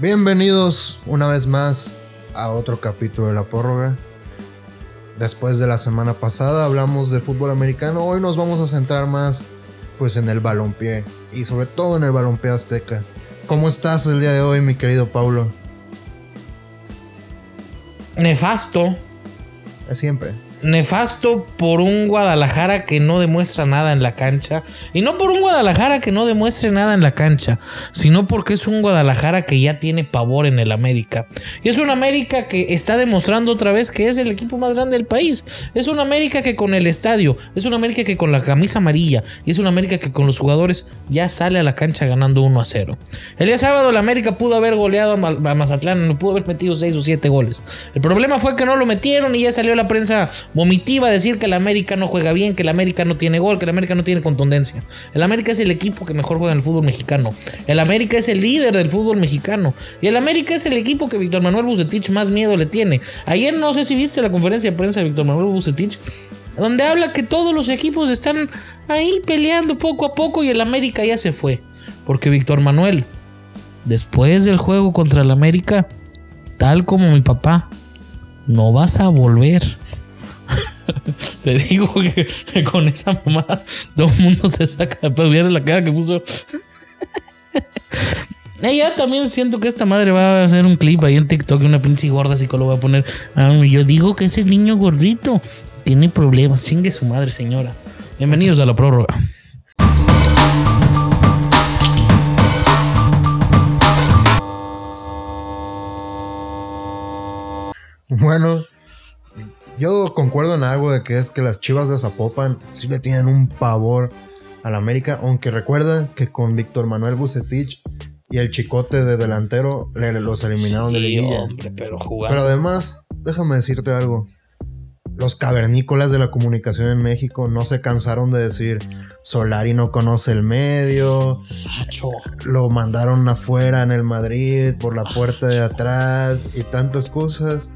Bienvenidos una vez más a otro capítulo de la prórroga. Después de la semana pasada hablamos de fútbol americano, hoy nos vamos a centrar más pues en el balompié y sobre todo en el balompié azteca. ¿Cómo estás el día de hoy, mi querido Paulo? Nefasto. Es siempre. Nefasto por un Guadalajara que no demuestra nada en la cancha. Y no por un Guadalajara que no demuestre nada en la cancha, sino porque es un Guadalajara que ya tiene pavor en el América. Y es un América que está demostrando otra vez que es el equipo más grande del país. Es un América que con el estadio, es un América que con la camisa amarilla, y es un América que con los jugadores ya sale a la cancha ganando 1 a 0. El día sábado el América pudo haber goleado a Mazatlán, no pudo haber metido 6 o 7 goles. El problema fue que no lo metieron y ya salió la prensa vomitiva decir que el América no juega bien, que el América no tiene gol, que el América no tiene contundencia. El América es el equipo que mejor juega en el fútbol mexicano. El América es el líder del fútbol mexicano. Y el América es el equipo que Víctor Manuel Bucetich más miedo le tiene. Ayer no sé si viste la conferencia de prensa de Víctor Manuel Bucetich donde habla que todos los equipos están ahí peleando poco a poco y el América ya se fue. Porque Víctor Manuel, después del juego contra el América, tal como mi papá, no vas a volver. Te digo que, con esa mamada todo el mundo se saca de la cara que puso. Ya también siento que esta madre va a hacer un clip ahí en TikTok, una pinche gorda psicóloga va a poner. Ah, yo digo que ese niño gordito tiene problemas. Chingue su madre, señora. Bienvenidos a la prórroga. Bueno, yo concuerdo en algo de que es que las chivas de Zapopan sí le tienen un pavor al América, aunque recuerda que con Víctor Manuel Bucetich y el chicote de delantero le, los eliminaron de liguilla. hombre, pero además, déjame decirte algo. Los cavernícolas de la comunicación en México no se cansaron de decir Solari no conoce el medio, Macho. lo mandaron afuera en el Madrid por la puerta de atrás y tantas cosas.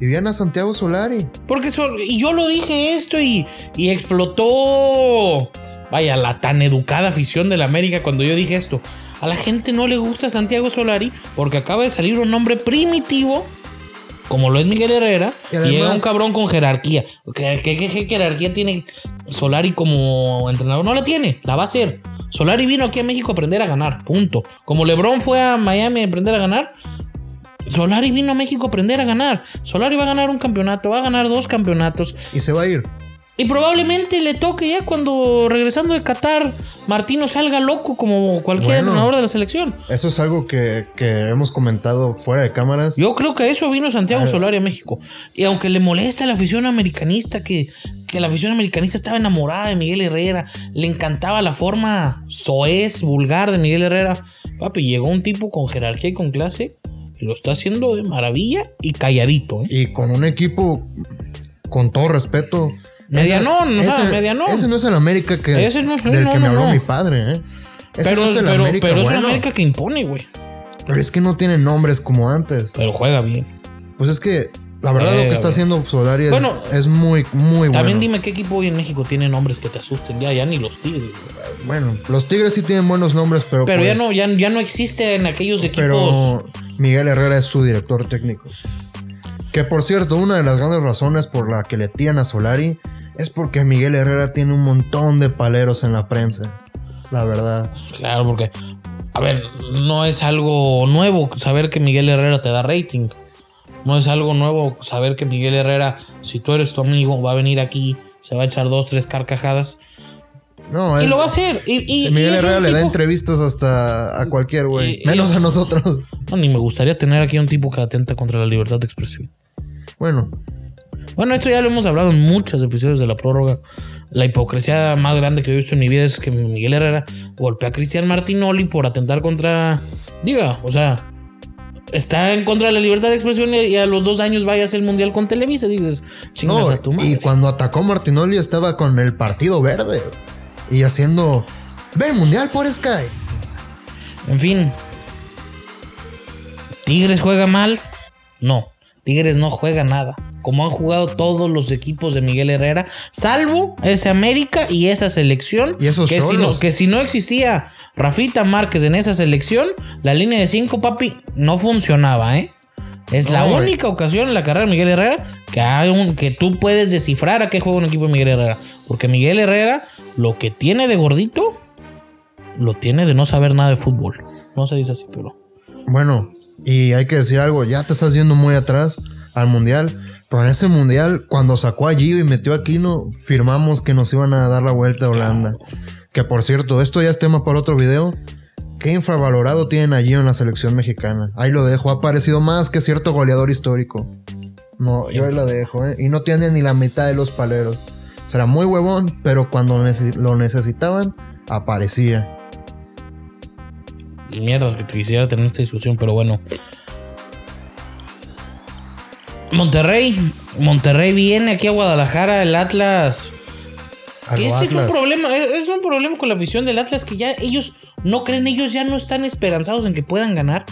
Y viene a Santiago Solari. Porque so- y yo lo dije esto y, y explotó. Vaya, la tan educada afición del América cuando yo dije esto. A la gente no le gusta Santiago Solari porque acaba de salir un hombre primitivo, como lo es Miguel Herrera, Y y, llega un cabrón con jerarquía. ¿Qué, qué, qué- qué jerarquía tiene Solari como entrenador? No la tiene, la va a hacer. Solari vino aquí a México a aprender a ganar, punto. Como LeBron fue a Miami a aprender a ganar, Solari vino a México a aprender a ganar. Solari va a ganar un campeonato, va a ganar dos campeonatos. Y se va a ir. Y probablemente le toque ya cuando regresando de Qatar, Martino salga loco como cualquier Bueno. entrenador de la selección. Eso es algo que, que hemos comentado fuera de cámaras. Yo creo que eso vino Ah. Santiago Solari a México. Y aunque le molesta a la afición americanista, que, que la afición americanista estaba enamorada de Miguel Herrera, le encantaba la forma soez, vulgar de Miguel Herrera. Papi, llegó un tipo con jerarquía y con clase lo está haciendo de maravilla y calladito. ¿eh? Y con un equipo, con todo respeto. Medianón, ese, ajá, ese- medianón. Ese no es el América que, Ese no es- del no, que me habló mi padre, ¿eh? Ese Pero, no es el pero, América pero es bueno. una América que impone, güey. Pero es que no tiene nombres como antes. Pero juega bien. Pues es que la verdad lo que está bien. haciendo Solari es, Bueno, es muy, muy También bueno. dime qué equipo hoy en México tiene nombres que te asusten. Ya, ya ni los tigres. güey. Bueno, los Tigres sí tienen buenos nombres, pero. Pero ya pues, no, ya, ya no existe en aquellos equipos. Pero Miguel Herrera es su director técnico. Que por cierto, una de las grandes razones por la que le tiran a Solari es porque Miguel Herrera tiene un montón de paleros en la prensa. La verdad. Claro, porque. A ver, no es algo nuevo saber que Miguel Herrera te da rating. No es algo nuevo saber que Miguel Herrera, si tú eres tu amigo, va a venir aquí, se va a echar dos, tres carcajadas. No, Y es- lo va a hacer. Y, y- Miguel Herrera le da entrevistas hasta a cualquier güey. Menos a nosotros. No, ni me gustaría tener aquí un tipo que atenta contra la libertad de expresión. Bueno, Bueno, esto ya lo hemos hablado en muchos episodios de la prórroga. La hipocresía más grande que he visto en mi vida es que Miguel Herrera golpea a Cristian Martinoli por atentar contra. Diga, o sea, está en contra de la libertad de expresión y y a los dos años vaya a hacer el mundial con Televisa. Dices, chingas no, a tu madre. y cuando atacó Martinoli estaba con el Partido Verde y haciendo. Ve el mundial por Sky. En fin. ¿Tigres juega mal? No. Tigres no juega nada. como han jugado todos los equipos de Miguel Herrera, salvo ese América y esa selección. Y esos que si, no, que si no existía Rafita Márquez en esa selección, la línea de 5, papi, no funcionaba, ¿eh? Es la única ocasión en la carrera de Miguel Herrera que, hay un, que tú puedes descifrar a qué juega un equipo de Miguel Herrera. Porque Miguel Herrera, lo que tiene de gordito, lo tiene de no saber nada de fútbol. No se dice así, pero. Bueno, y hay que decir algo, ya te estás yendo muy atrás al mundial, pero en ese mundial, cuando sacó a Gio y metió a Aquino, firmamos que nos iban a dar la vuelta a Holanda. Que por cierto, esto ya es tema para otro video. Qué infravalorado tienen a Gio en la selección mexicana. Ahí lo dejo, ha parecido más que cierto goleador histórico. No, yo ahí la dejo, ¿eh? Y no tiene ni la mitad de los paleros. Será muy huevón, pero cuando lo necesitaban, aparecía. Mierda, que te quisiera tener esta discusión, pero bueno. Monterrey. Monterrey viene aquí a Guadalajara, el Atlas. Lo Este es un problema, es es un problema con la afición del Atlas que ya ellos no creen, ellos ya no están esperanzados en que puedan ganar.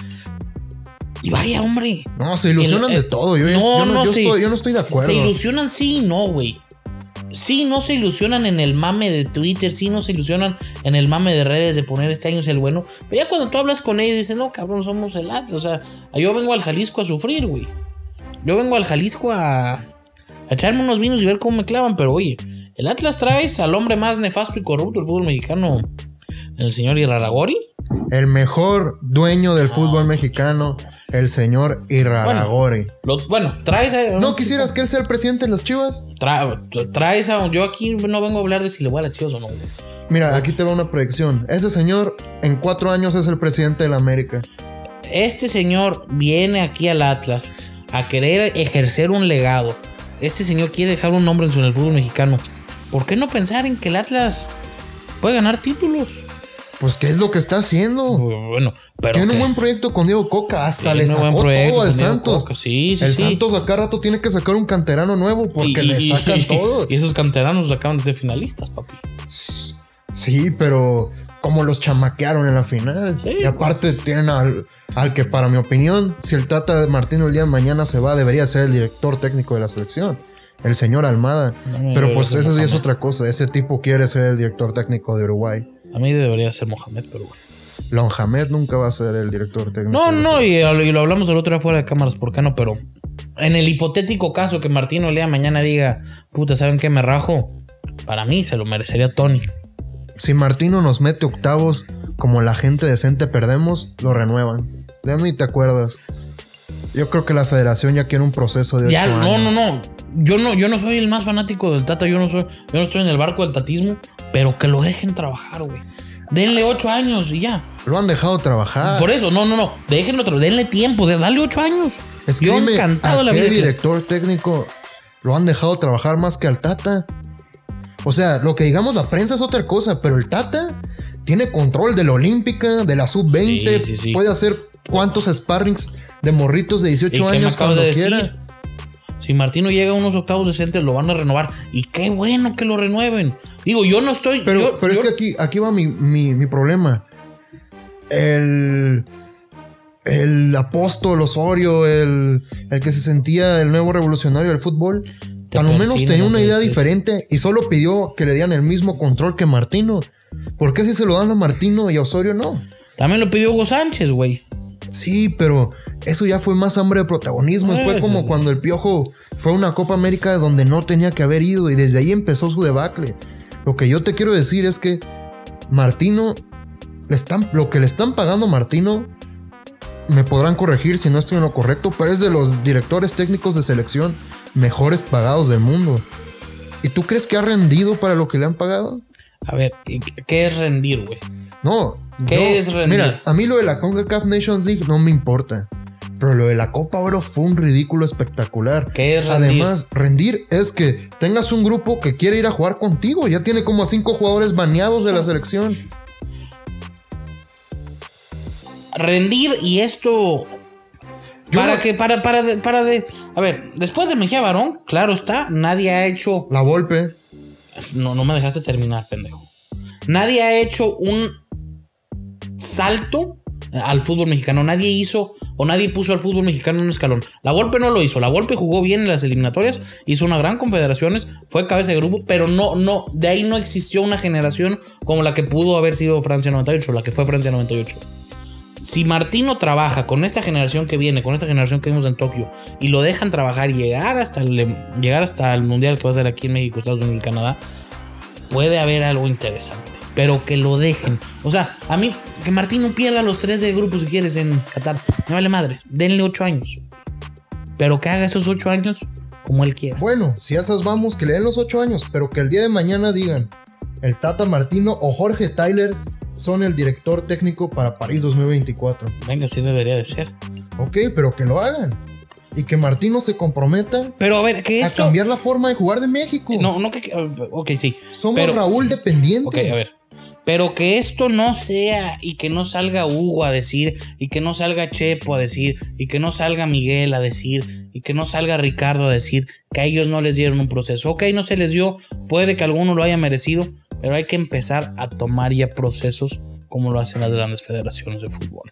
Y vaya, hombre. No, se ilusionan El- de todo. Yo, yo no, yo sí. estoy, yo no estoy de acuerdo. Se ilusionan sí y no, güey. Sí, no se ilusionan en el mame de Twitter, sí, no se ilusionan en el mame de redes de poner este año es el bueno. Pero ya cuando tú hablas con ellos, dicen, no, cabrón, somos el Atlas. O sea, yo vengo al Jalisco a sufrir, güey. Yo vengo al Jalisco a, a echarme unos vinos y ver cómo me clavan. Pero oye, el Atlas traes al hombre más nefasto y corrupto del fútbol mexicano, el señor Iraragori. El mejor dueño del fútbol mexicano, el señor Iraragori. Lo- bueno, traes a. ¿No quisieras que él sea el presidente de las chivas? Tra- traes a. Yo aquí no vengo a hablar de si le voy a las chivas o no. Mira, aquí te va una proyección. Ese señor en cuatro años es el presidente de la América. Este señor viene aquí al Atlas a querer ejercer un legado. Este señor quiere dejar un nombre en el fútbol mexicano. ¿Por qué no pensar en que el Atlas puede ganar títulos? Pues, ¿qué es lo que está haciendo? Bueno, pero. Tiene que- un buen proyecto con Diego Coca. Hasta le sacó todo al Santos. Sí, sí, el sí. Santos a cada rato tiene que sacar un canterano nuevo porque y- le sacan y- todo. Y esos canteranos acaban de ser finalistas, papi. Sí, pero como los chamaquearon en la final. Sí, y aparte tienen al, al que, para mi opinión, si el Tata de Martino el día de mañana se va, debería ser el director técnico de la selección. El señor Almada. No, pero pues eso sí es otra cosa. Ese tipo quiere ser el director técnico de Uruguay. A mí debería ser Mohamed, pero bueno. Lonjamed nunca va a ser el director técnico. No, no, y, y lo hablamos el otro día fuera de cámaras, ¿por qué no? Pero en el hipotético caso que Martino lea mañana diga, puta, ¿saben qué me rajo? Para mí se lo merecería Tony. Si Martino nos mete octavos como la gente decente perdemos, lo renuevan. De mí te acuerdas. Yo creo que la federación ya quiere un proceso de Ya, no, años. no, no. Yo no, yo no soy el más fanático del Tata, yo no soy, yo no estoy en el barco del tatismo, pero que lo dejen trabajar, güey. Denle ocho años y ya. Lo han dejado trabajar. Por eso, no, no, no. Déjenlo, denle tiempo, de, dale ocho años. Es que yo dime, encantado ¿a la qué vida. que- director técnico lo han dejado trabajar más que al Tata? O sea, lo que digamos la prensa es otra cosa, pero el Tata tiene control de la Olímpica, de la Sub-20, Sí, sí, sí. puede hacer cuántos sparrings de morritos de ¿Y 18 qué me años cuando de decir? Si Martino llega a unos octavos decentes, lo van a renovar. Y qué bueno que lo renueven. Digo, yo no estoy. Pero, yo- pero es que aquí, aquí va mi, mi- mi problema. El. El apóstol Osorio, el, el que se sentía el nuevo revolucionario del fútbol, tan o menos tenía una idea diferente y solo pidió que le dieran el mismo control que Martino. ¿Por qué si se lo dan a Martino y a Osorio no? También lo pidió Hugo Sánchez, güey. Sí, pero eso ya fue más hambre de protagonismo. fue Eso como cuando el Piojo fue a una Copa América donde no tenía que haber ido y desde ahí empezó su debacle. Lo que yo te quiero decir es que Martino, le están, lo que le están pagando a Martino, me podrán corregir si no estoy en lo correcto, pero es de los directores técnicos de selección mejores pagados del mundo. ¿Y tú crees que ha rendido para lo que le han pagado? A ver, ¿y qué- ¿qué es rendir, güey? No. ¿Qué yo- es rendir? Mira, a mí lo de la CONCACAF Nations League no me importa. Pero lo de la Copa Oro fue un ridículo espectacular. ¿Qué es rendir? Además, rendir es que tengas un grupo que quiere ir a jugar contigo. Ya tiene como a cinco jugadores baneados de la selección. Rendir y esto. Yo para no- que, para, para, de, para de. A ver, después de Mejía Barón, claro está, nadie ha hecho. La Volpe. No, no me dejaste terminar, pendejo. Nadie ha hecho un salto al fútbol mexicano. Nadie hizo o nadie puso al fútbol mexicano en un escalón. La Volpe no lo hizo. La Volpe jugó bien en las eliminatorias, hizo una gran confederaciones, fue cabeza de grupo, pero no, no, de ahí no existió una generación como la que pudo haber sido Francia 98, la que fue Francia 98 si Martino trabaja con esta generación que viene, con esta generación que vimos en Tokio, y lo dejan trabajar y llegar hasta el, llegar hasta el mundial que va a ser aquí en México, Estados Unidos y Canadá, puede haber algo interesante. Pero que lo dejen. O sea, a mí, que Martino pierda los tres de grupo si quieres en Qatar. Me vale madre. Denle ocho años. Pero que haga esos ocho años como él quiera. Bueno, si esas vamos, que le den los ocho años, pero que el día de mañana digan el Tata Martino o Jorge Tyler son el director técnico para París 2024. Venga, sí debería de ser. Ok, pero que lo hagan. Y que Martino se comprometa Pero a ver, que a esto. cambiar la forma de jugar de México. No, no que. Ok, sí. Somos pero- Raúl dependientes. Ok, a ver. Pero que esto no sea y que no salga Hugo a decir, y que no salga Chepo a decir, y que no salga Miguel a decir, y que no salga Ricardo a decir que a ellos no les dieron un proceso. Ok, no se les dio, puede que alguno lo haya merecido, pero hay que empezar a tomar ya procesos como lo hacen las grandes federaciones de fútbol.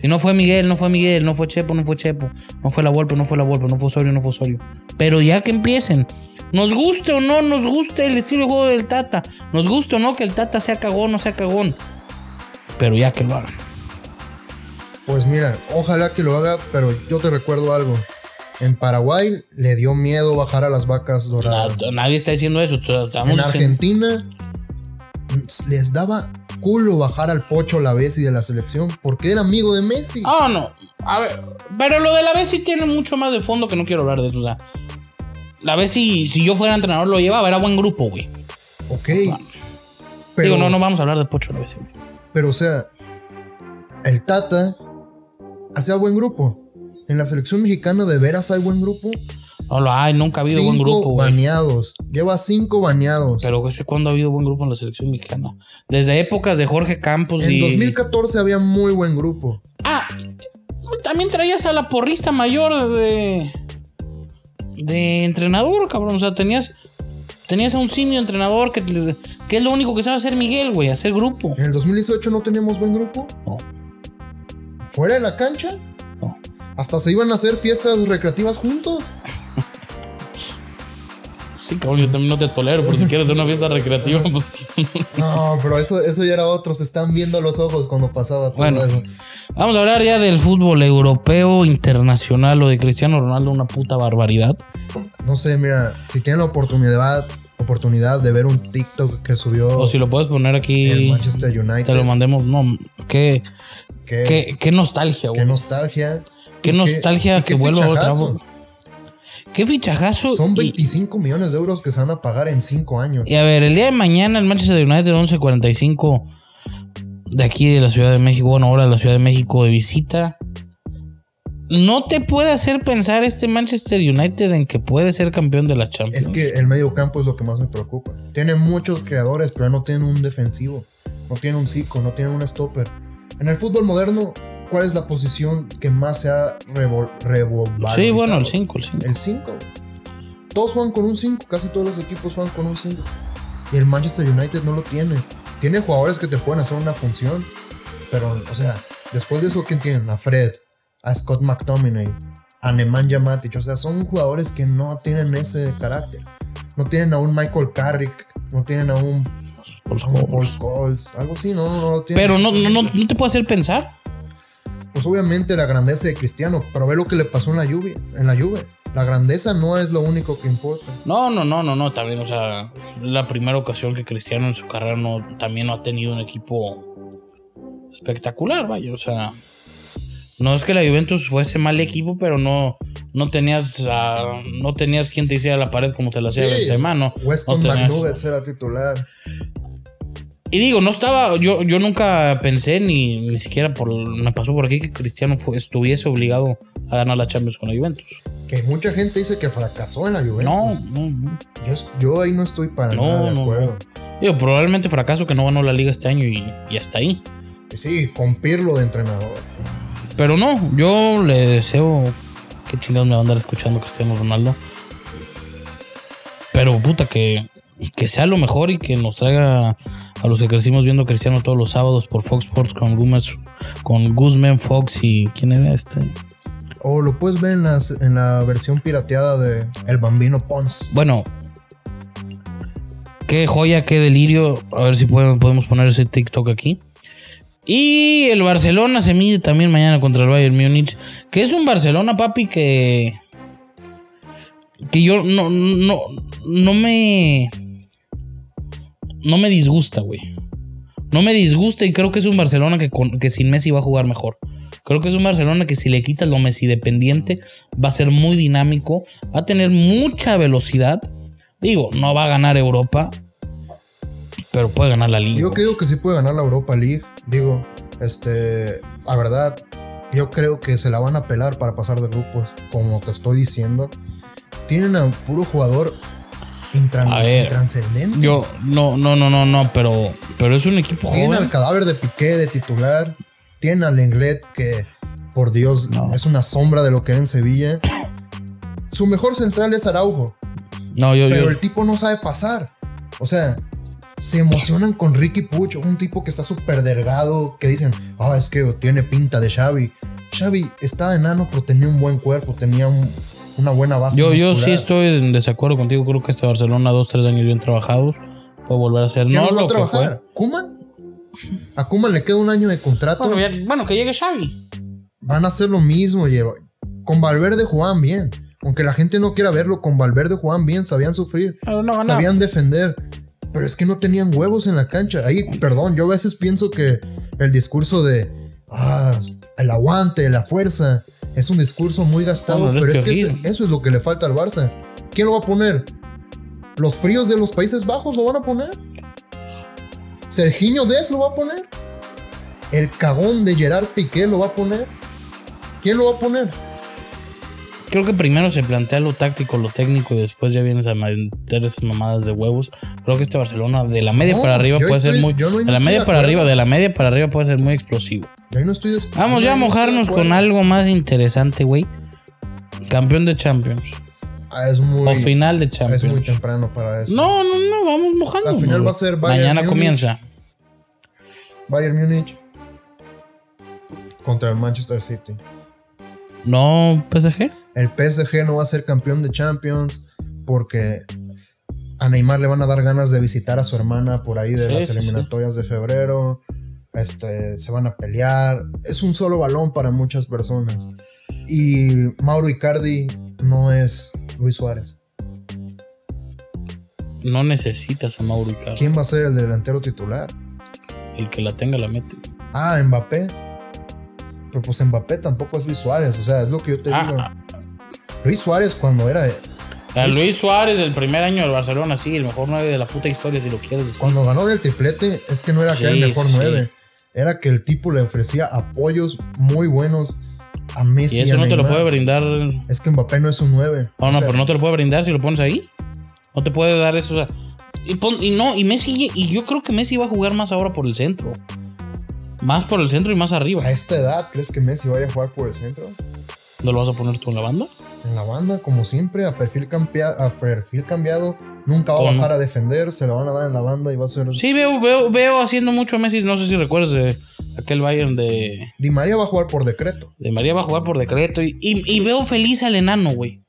Si no fue Miguel, no fue Miguel, no fue Chepo, no fue Chepo, no fue la Volpe, no fue la Volpe, no fue Osorio, no fue Osorio. Pero ya que empiecen, nos guste o no nos guste el estilo de juego del Tata, nos guste o no que el Tata sea cagón o sea cagón, pero ya que lo hagan. Pues mira, ojalá que lo haga, pero yo te recuerdo algo. En Paraguay le dio miedo bajar a las vacas doradas. Na- nadie está diciendo eso. estamos en diciendo- Les daba culo bajar al Pocho la Bessi de la selección porque era amigo de Messi. Ah, no. A ver, pero lo de la vez sí tiene mucho más de fondo que no quiero hablar de eso. O sea, la vez si, si yo fuera entrenador lo llevaba, era buen grupo, güey. ok. Digo, Pero, no, no vamos a hablar de Pocho la güey. pero o sea, el Tata hacía buen grupo. En la selección mexicana de veras hay buen grupo. No lo hay, nunca ha habido buen grupo, güey. baneados. Lleva cinco baneados. Pero ese cuándo ha habido buen grupo en la selección mexicana. Desde épocas de Jorge Campos en y. 2014 había muy buen grupo. Ah, también traías a la porrista mayor de. de entrenador, cabrón. O sea, tenías. Tenías a un simio entrenador que, que es lo único que sabe hacer Miguel, güey, hacer grupo. En el 2018 no teníamos buen grupo. No, Fuera de la cancha. no. Hasta se iban a hacer fiestas recreativas juntos. Sí, cabrón, yo también no te tolero, por si quieres hacer una fiesta recreativa. pues. No, pero eso, eso ya era otro. Se están viendo los ojos cuando pasaba todo Bueno. eso. Vamos a hablar ya del fútbol europeo, internacional o de Cristiano Ronaldo, una puta barbaridad. No sé, mira, si tienen la oportunidad, oportunidad de ver un TikTok que subió O si lo puedes poner el aquí, Manchester United. te lo mandemos. No, qué, qué, qué, qué nostalgia, qué güey. nostalgia. Qué nostalgia que qué vuelva otra. Qué fichajazo. Son y- 25 millones de euros que se van a pagar en 5 años. Y, a ver, el día de mañana el Manchester United 11:45 de aquí de la Ciudad de México, bueno, ahora de la Ciudad de México de visita. No te puede hacer pensar este Manchester United en que puede ser campeón de la Champions. Es que el medio campo es lo que más me preocupa. Tiene muchos creadores, pero no tienen un defensivo. No tienen un psico, no tienen un stopper. En el fútbol moderno, ¿cuál es la posición que más se ha revol revalorizado? Sí, bueno, el 5, el 5. El 5. Todos juegan con un 5, casi todos los equipos juegan con un 5. Y el Manchester United no lo tiene. Tiene jugadores que te pueden hacer una función. Pero, o sea, después de eso, ¿quién tienen? A Fred, a Scott McTominay, a Nemanja Matic. O sea, son jugadores que no tienen ese carácter. No tienen a un Michael Carrick, no tienen a un, a un Paul Scholes, algo así, no, no, no lo tienen. Pero no, no, no, no te puede hacer pensar. Pues obviamente la grandeza de Cristiano, pero ve lo que le pasó en la Juve, en la. La grandeza no es lo único que importa. No, no, no, no, no, también, o sea, la primera ocasión que Cristiano en su carrera no, también no ha tenido un equipo espectacular, vaya, o sea, no es que la Juventus fuese mal equipo, pero no, no tenías, a- no tenías quien te hiciera la pared como te la hacía Sí, Benzema, ¿no? Weston No tenías- era titular. Y digo, no estaba, yo, yo nunca pensé ni, ni siquiera por, me pasó por aquí que Cristiano fue- estuviese obligado a ganar la Champions con la Juventus. Que mucha gente dice que fracasó en la Juventus. No, no, no. Yo, yo ahí no estoy para No, nada de no, acuerdo. Digo, probablemente fracaso que no ganó la liga este año y, y hasta ahí. Sí, con Pirlo de entrenador. Pero no, yo le deseo que chingados me va a andar escuchando Cristiano Ronaldo. Pero puta, que, que sea lo mejor y que nos traiga a los que crecimos viendo Cristiano todos los sábados por Fox Sports con, Gumas, con Guzman Fox y ¿quién era este? O lo puedes ver en, las- en la versión pirateada de El Bambino Pons. Bueno, qué joya, qué delirio. A ver si podemos, podemos poner ese TikTok aquí. Y el Barcelona se mide también mañana contra el Bayern Múnich. Que es un Barcelona, papi, que. Que yo no, no, no me. No me disgusta, güey. No me disgusta y creo que es un Barcelona que, con- que sin Messi va a jugar mejor. Creo que es un Barcelona que si le quitas lo Messi dependiente va a ser muy dinámico, va a tener mucha velocidad. Digo, no va a ganar Europa, pero puede ganar la liga. Yo creo que sí puede ganar la Europa League. Digo, este, la verdad, yo creo que se la van a pelar para pasar de grupos, como te estoy diciendo. Tienen a un puro jugador intran- A ver, intranscendente. Yo, no, no, no, no, no, pero, pero es un equipo joven. al cadáver de Piqué de titular. Tienen al Lenglet que, por Dios, No. es una sombra de lo que era en Sevilla. Su mejor central es Araujo, No, yo, pero yo, el tipo no sabe pasar. O sea, se emocionan con Ricky Puch, un tipo que está súper delgado, que dicen, ah, es que tiene pinta de Xavi. Xavi estaba enano, pero tenía un buen cuerpo, tenía un- una buena base. yo, yo sí estoy en desacuerdo contigo. Creo que este Barcelona, dos, tres años bien trabajados, puede volver a ser. ¿Quién No los va a lo que trabajar? fue. ¿Kuman? A Kuman le queda un año de contrato. Bueno, ya- bueno, que llegue Xavi. van a hacer lo mismo. lleva- Con Valverde jugaban bien. Aunque la gente no quiera verlo, con Valverde jugaban bien, sabían sufrir, Pero no, no. sabían defender. Pero es que no tenían huevos en la cancha. Ahí, perdón, yo a veces pienso que el discurso de ah, el aguante, la fuerza, es un discurso muy gastado. Pero es que eso es lo que le falta al Barça. ¿Quién lo va a poner? ¿Los fríos de los Países Bajos lo van a poner? ¿Serginho Des lo va a poner? ¿El cagón de Gerard Piqué lo va a poner? ¿Quién lo va a poner? Creo que primero se plantea lo táctico, lo técnico y después ya vienes a meter esas mamadas de huevos. Creo que este Barcelona de la media No, para arriba puede ser muy. no- de la media de para arriba, de la media para arriba puede ser muy explosivo. Yo ahí no estoy Vamos ya a mojarnos con algo más interesante, güey. Campeón de Champions. Ah, es muy, o final de es Champions. muy temprano para eso. No, no, no, vamos mojando. La final va a ser Bayern Mañana Múnich. comienza. Bayern Múnich contra el Manchester City. No, PSG. El PSG no va a ser campeón de Champions porque a Neymar le van a dar ganas de visitar a su hermana por ahí de Sí, las sí, sí. eliminatorias de febrero. Este, se van a pelear. Es un solo balón para muchas personas. Y Mauro Icardi no es Luis Suárez. No necesitas a Mauro Icardi. ¿Quién va a ser el delantero titular? El que la tenga la mete. Ah, Mbappé. Pero pues Mbappé tampoco es Luis Suárez. O sea, es lo que yo te Ah, digo. Luis Suárez cuando era A Luis Suárez, el primer año del Barcelona, sí, el mejor 9 de la puta historia, si lo quieres decir. Cuando ganó el triplete, es que no era que era el mejor sí, 9. Era que el tipo le ofrecía apoyos muy buenos a Messi. Y eso no te lo puede brindar. No, Es que Mbappé no es un 9. no, pero no te lo puede brindar si lo pones ahí. No te puede dar eso. o sea, y, pon- y no, y Messi, y yo creo que Messi va a jugar más ahora por el centro. Más por el centro y más arriba. A esta edad, ¿crees que Messi vaya a jugar por el centro? ¿No lo vas a poner tú en la banda? En la banda, como siempre, a perfil, a perfil cambiado. Nunca va a bajar a defender. Se lo van a dar en la banda y va a ser. Sí, veo, veo, veo haciendo mucho a Messi. No sé si recuerdas de aquel Bayern de, Di María va a jugar por decreto. de María. Va a jugar por decreto. Y, y- y veo feliz al enano, güey.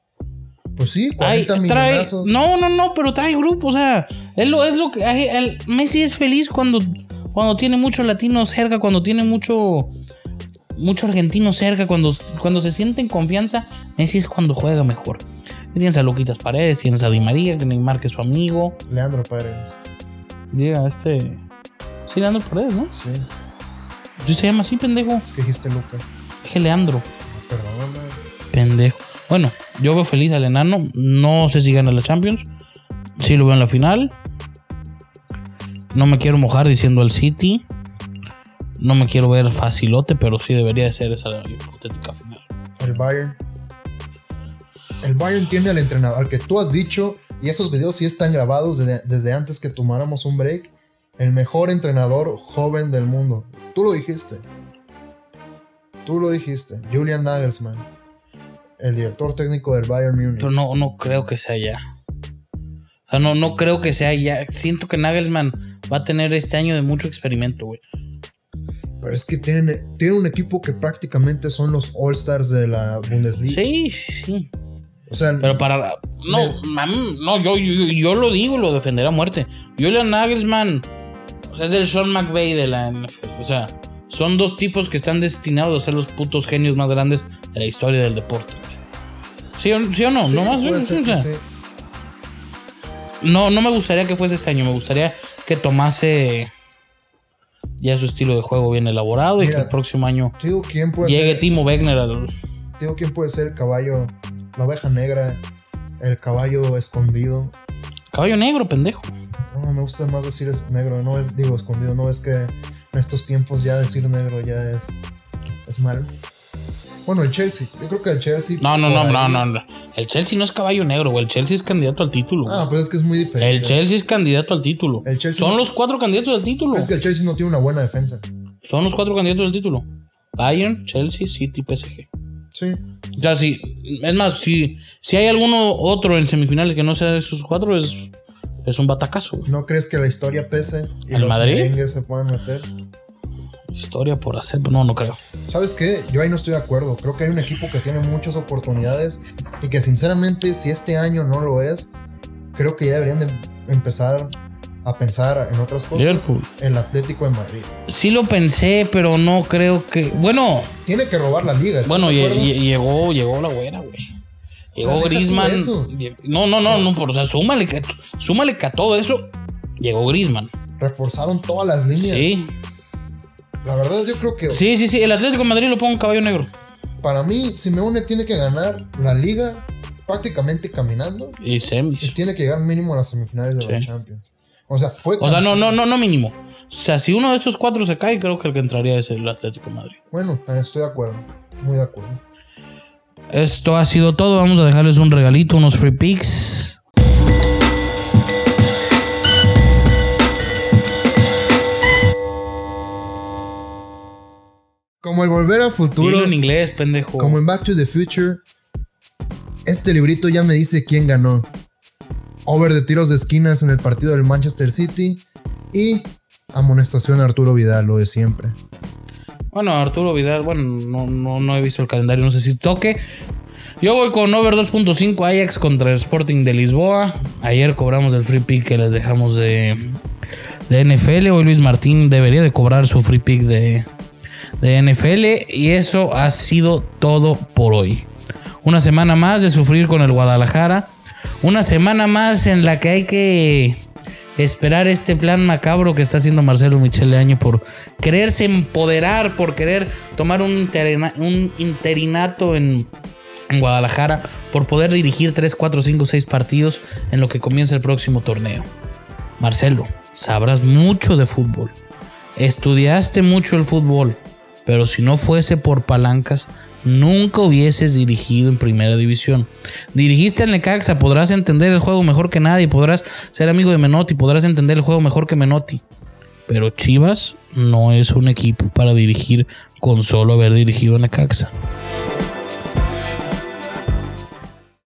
Pues sí, Ay, 40 trae, milionazos. no, no, no, pero trae grupo, o sea, es lo, es lo que ay, el- Messi es feliz cuando, cuando tiene mucho latino cerca, cuando tiene mucho mucho argentino cerca, cuando, cuando se siente en confianza, Messi es cuando juega mejor. Tienes a Luquitas Paredes, tienes a Di María, que Neymar que es su amigo. Leandro Pérez. Llega este. Sí, Leandro Paredes, ¿no? Sí. Sí se llama así, pendejo. Es que dijiste Lucas. Dije Leandro, Perdóname. pendejo. Bueno, yo veo feliz al enano. No sé si gana la Champions. Sí lo veo en la final. No me quiero mojar diciendo al City. No me quiero ver facilote, pero sí debería de ser esa la hipotética final. El Bayern. El Bayern tiene al entrenador, al que tú has dicho, y esos videos sí están grabados desde, desde antes que tomáramos un break. El mejor entrenador joven del mundo. Tú lo dijiste. Tú lo dijiste. Julian Nagelsmann. El director técnico del Bayern Múnich. Pero no, no creo que sea ya. O sea, no, no creo que sea ya. Siento que Nagelsmann va a tener este año de mucho experimento, güey. Pero es que tiene, tiene un equipo que prácticamente son los All-Stars de la Bundesliga. Sí, sí, sí. O sea, Pero para. No, mí- no yo, yo, yo lo digo lo defenderé a muerte. Julian Nagelsmann o sea, es el Sean McVay de la NFL. O sea, son dos tipos que están destinados a ser los putos genios más grandes de la historia del deporte. ¿Sí o, sí o no? sí, no más. o que sea, sí. no, no me gustaría que fuese ese año. Me gustaría que tomase ya su estilo de juego bien elaborado y que el próximo año Te digo, ¿quién puede llegue ser? Timo Wegner al. digo, ¿quién puede ser el caballo? La oveja negra, el caballo escondido. Caballo negro, pendejo. No, me gusta más decir es negro, no es, digo, escondido. No es que en estos tiempos ya decir negro ya es, es malo. Bueno, el Chelsea. Yo creo que el Chelsea. No, no, no, no, no, no. El Chelsea no es caballo negro, güey. El Chelsea es candidato al título. güey. Ah, pues es que es muy diferente. el Chelsea es candidato al título. El Chelsea- Son los cuatro candidatos al título. Es que el Chelsea no tiene una buena defensa. Son los cuatro candidatos al título. Bayern, Chelsea, City, PSG. Sí. Sea, sí. Es más, si, si hay alguno otro en semifinales que no sea de esos cuatro, es, es un batacazo, güey. ¿No crees que la historia pese y ¿El los Madrid? se puedan meter? Historia por hacer, pero no, no creo. ¿Sabes qué? Yo ahí no estoy de acuerdo. Creo que hay un equipo que tiene muchas oportunidades y que sinceramente si este año no lo es, creo que ya deberían de empezar a pensar en otras cosas. Liverpool. El Atlético de Madrid. Sí lo pensé, pero no creo que. Bueno, Tiene que robar la liga. ¿estás bueno, llegó, llegó la güera, güey. Llegó eso. lle- No, no, no, no, por- o sea, súmale que, súmale que a todo eso llegó Griezmann. Reforzaron todas las líneas. Sí. La verdad yo creo que Sí, sí, sí. El Atlético de Madrid lo pongo en caballo negro. para mí Simeone tiene que ganar la liga prácticamente caminando Y y semis. tiene que llegar mínimo a las semifinales de la Sí. Champions. O sea, fue O sea, no, no, no, no mínimo. O sea, si uno de estos cuatro se cae, creo que el que entraría es el Atlético de Madrid. Bueno, estoy de acuerdo. Muy de acuerdo. Esto ha sido todo. Vamos a dejarles un regalito, unos free picks. Volver a futuro, Dilo en inglés, pendejo. como en Back to the Future, este librito ya me dice quién ganó. Over de tiros de esquinas en el partido del Manchester City y amonestación a Arturo Vidal, lo de siempre. Bueno, Arturo Vidal, bueno, no, no, no he visto el calendario, no sé si toque. Yo voy con over 2.5 Ajax contra el Sporting de Lisboa. Ayer cobramos el free pick que les dejamos de, de NFL. Hoy Luis Martín debería de cobrar su free pick de, de NFL. Y eso ha sido todo por hoy. Una semana más de sufrir con el Guadalajara. Una semana más en la que hay que esperar este plan macabro que está haciendo Marcelo Michele Año por quererse empoderar, por querer tomar un, interina- un interinato en, en Guadalajara, por poder dirigir 3, 4, 5, 6 partidos en lo que comienza el próximo torneo. Marcelo, sabrás mucho de fútbol. Estudiaste mucho el fútbol, pero si no fuese por palancas, nunca hubieses dirigido en primera división. Dirigiste al Necaxa, podrás entender el juego mejor que nadie, podrás ser amigo de Menotti, podrás entender el juego mejor que Menotti. Pero Chivas no es un equipo para dirigir con solo haber dirigido a Necaxa.